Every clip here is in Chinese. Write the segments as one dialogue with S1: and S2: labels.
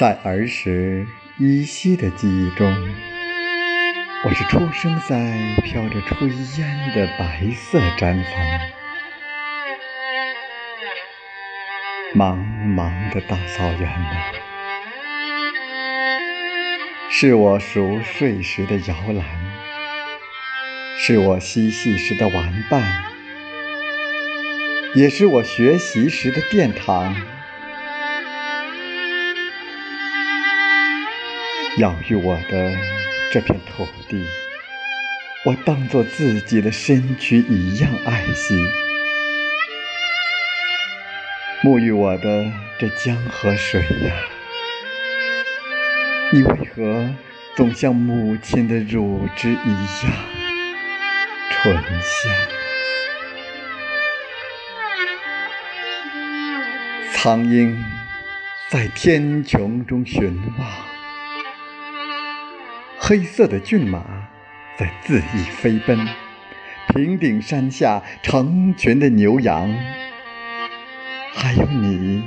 S1: 在儿时依稀的记忆中，我是出生在飘着炊烟的白色毡房，茫茫的大草原呐，是我熟睡时的摇篮，是我嬉戏时的玩伴，也是我学习时的殿堂。养育我的这片土地，我当作自己的身躯一样爱惜；沐浴我的这江河水呀，你为何总像母亲的乳汁一样醇香？苍鹰在天穹中寻望。黑色的骏马在恣意飞奔，平顶山下成群的牛羊，还有你，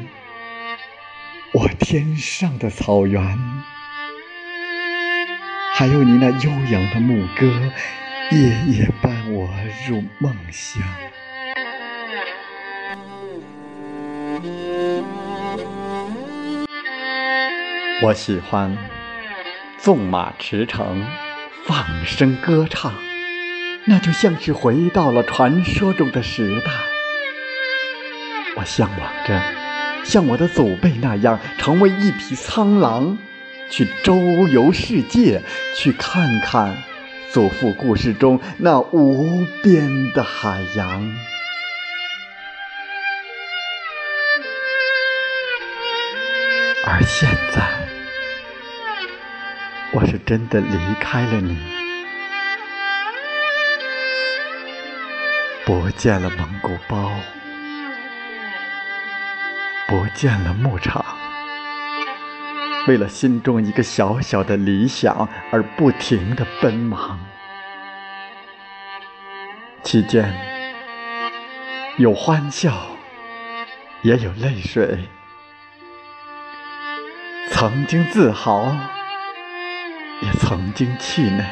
S1: 我天上的草原，还有你那悠扬的牧歌，夜夜伴我入梦乡。我喜欢。纵马驰骋，放声歌唱，那就像是回到了传说中的时代。我向往着像我的祖辈那样，成为一匹苍狼，去周游世界，去看看祖父故事中那无边的海洋。而现在。我是真的离开了你，不见了蒙古包，不见了牧场，为了心中一个小小的理想而不停的奔忙，期间有欢笑，也有泪水，曾经自豪。也曾经气馁，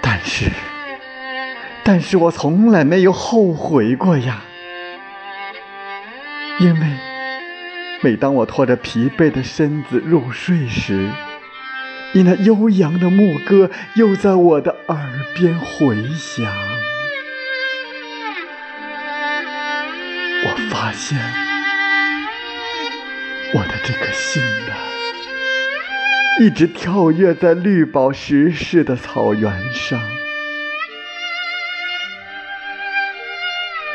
S1: 但是，但是我从来没有后悔过呀。因为，每当我拖着疲惫的身子入睡时，你那悠扬的牧歌又在我的耳边回响。我发现，我的这颗心呐。一直跳跃在绿宝石似的草原上，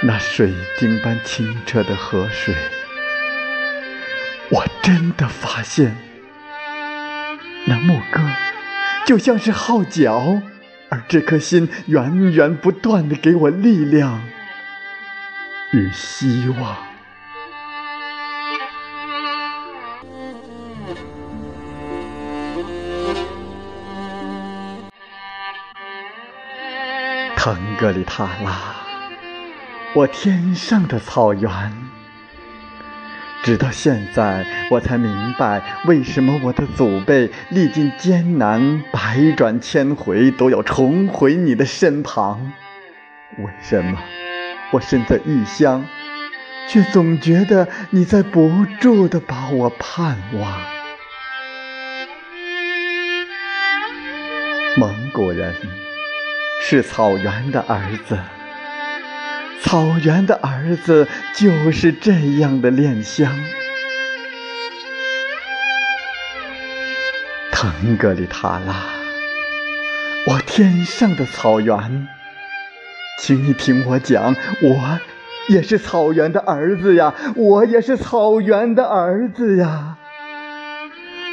S1: 那水晶般清澈的河水，我真的发现，那牧歌就像是号角，而这颗心源源不断的给我力量与希望。腾格里塔拉，我天上的草原。直到现在，我才明白为什么我的祖辈历尽艰难，百转千回，都要重回你的身旁。为什么我身在异乡，却总觉得你在不住的把我盼望？蒙古人。是草原的儿子，草原的儿子就是这样的恋香。腾格里塔拉，我天上的草原，请你听我讲，我也是草原的儿子呀，我也是草原的儿子呀。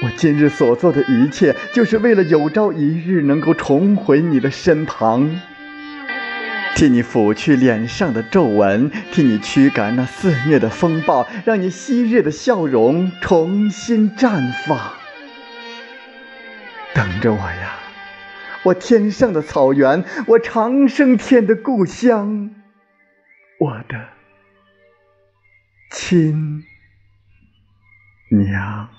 S1: 我今日所做的一切，就是为了有朝一日能够重回你的身旁，替你抚去脸上的皱纹，替你驱赶那肆虐的风暴，让你昔日的笑容重新绽放。等着我呀，我天上的草原，我长生天的故乡，我的亲娘。